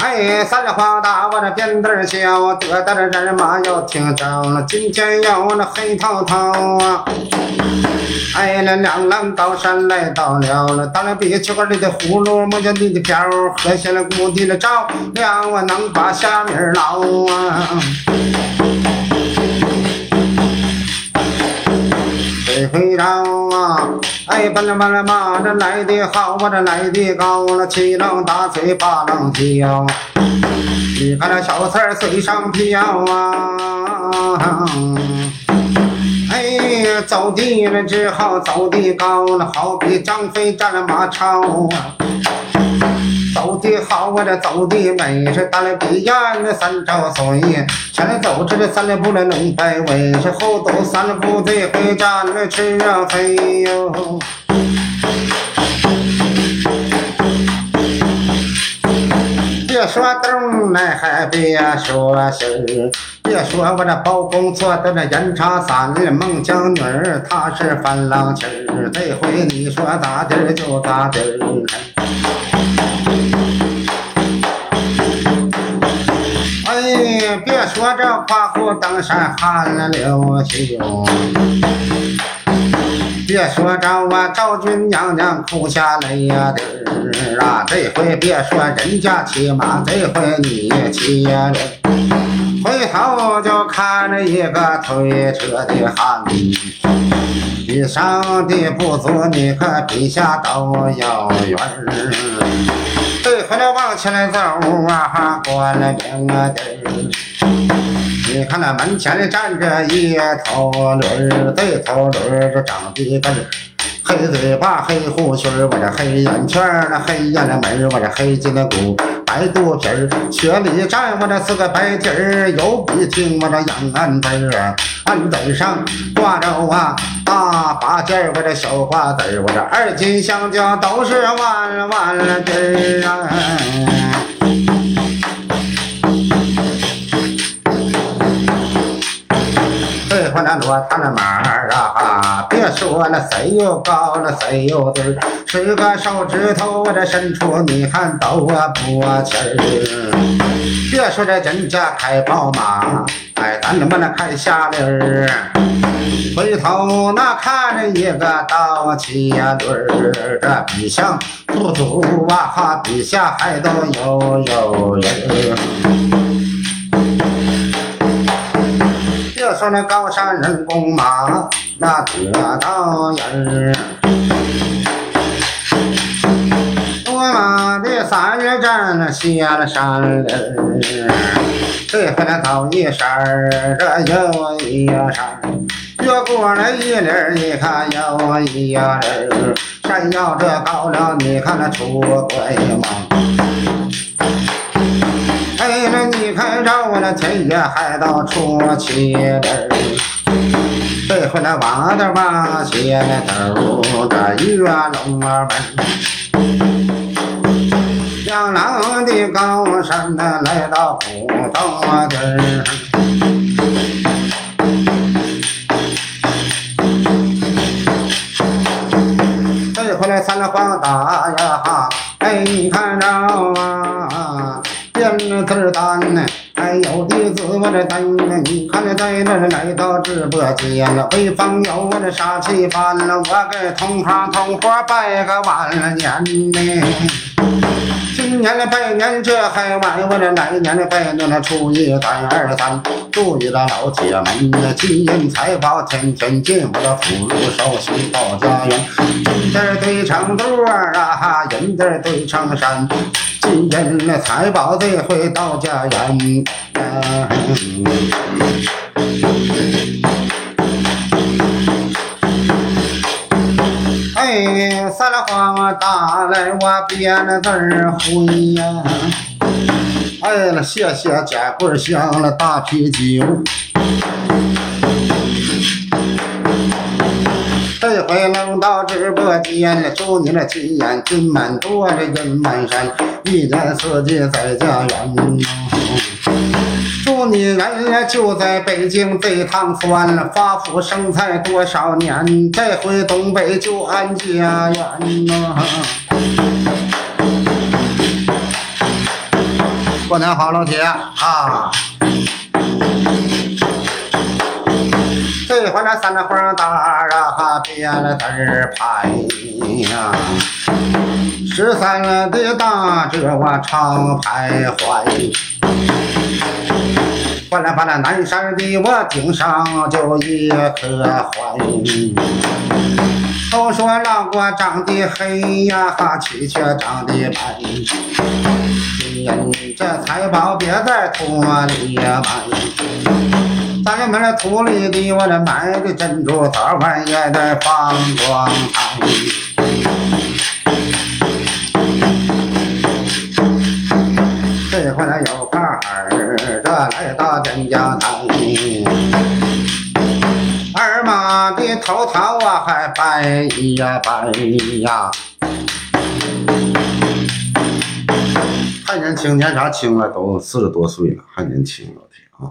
哎，三花大，我这扁担小，得得的人马要听着了，今天要那黑头头啊！哎，那两郎高山来到了了，到了比丘里的葫芦，摸着你的瓢，喝下了谷底的照亮，我能把虾米捞啊！这回绕啊！哎，巴拉巴拉嘛，这来的好，我这来的高了，七浪打嘴八浪叫，你看那小三儿水上漂啊！哎呀，走地了只好走地高了，好比张飞战了马超啊！走的好，我这走的美，是大了比呀那三朝岁，前走这个三里不能能摆尾，是后走三里不得回家那吃啊肥哟。别说东来还别说西，别说我这包公做的这严查三孟姜女儿，她是翻浪气儿，这回你说咋地儿就咋地儿。说这夸虎登山汗流秋，别说这我赵军娘娘哭下泪呀滴儿啊！这回别说人家骑马，这回你骑呀回头就看着一个推车的汉子，比上的不足，你可比下都有缘儿。对回来往前来走啊，过了边啊地儿。你看那门前站着一头驴儿，这头驴儿长得个黑嘴巴、黑胡须儿，我这黑眼圈儿，那黑眼的门，我这黑筋的骨，白肚皮儿，雪里站，我这是个白底儿，有笔听我这养案子儿，案子上挂着啊大把件儿，我这小瓜子儿，我这二斤香蕉都是万万底儿啊。这回那骆驼那马儿啊，别说了，谁又高了，谁又低儿，十个手指头我这伸出，你看都啊不气儿。别说这人家开宝马，哎，咱他妈那看下驴儿。回头那看着一个倒骑呀驴儿，这比上不足啊，哈，比下还都有有人儿。别说那高山人工马，那得道人儿。多马的三月站那下了山里儿，这回来走一山儿，这又一山儿，越过了一里儿，你看又一里儿，山腰这高了，你看那出鬼吗？哎，那你看着我那天爷还到出七里儿，这回来挖的挖些头的月龙儿门。向南的高山呐，来到古道底儿。这回来三了黄大呀哈，哎，你看着啊，编字儿单呢，哎，有的字我这单呢，你看这在那来到直播间了，潍坊有我这杀气翻了，我给同行同伙拜个晚年呢。年的拜年这还晚，我这来年的拜年那初一赶二三，注意了老铁们的金银财宝天天进，我的福禄寿喜到家园，金子堆成垛儿啊，银子堆成山，金银的财宝这回到家园。打来我编了字儿回呀。哎了，谢谢家棍儿香了大啤酒。这回能到直播间了，祝你那金眼金满多，这银满山，一年四季在家园。你人呀就在北京这趟算了，发福生财多少年，这回东北就安家园呐。过年好，老铁啊！这回那三了风大啊，别了字儿牌呀，十三了的大这我常徘徊。换了把那南山的我顶上就一颗怀。都说老郭长得黑呀，哈气却长得白。人这财宝别在土里埋，咱们这土里的我这买的珍珠早晚也得放光彩。这回来有妈的头套啊还掰呀掰呀。还年轻，年啥轻了？都四十多岁了，还年轻，老铁啊！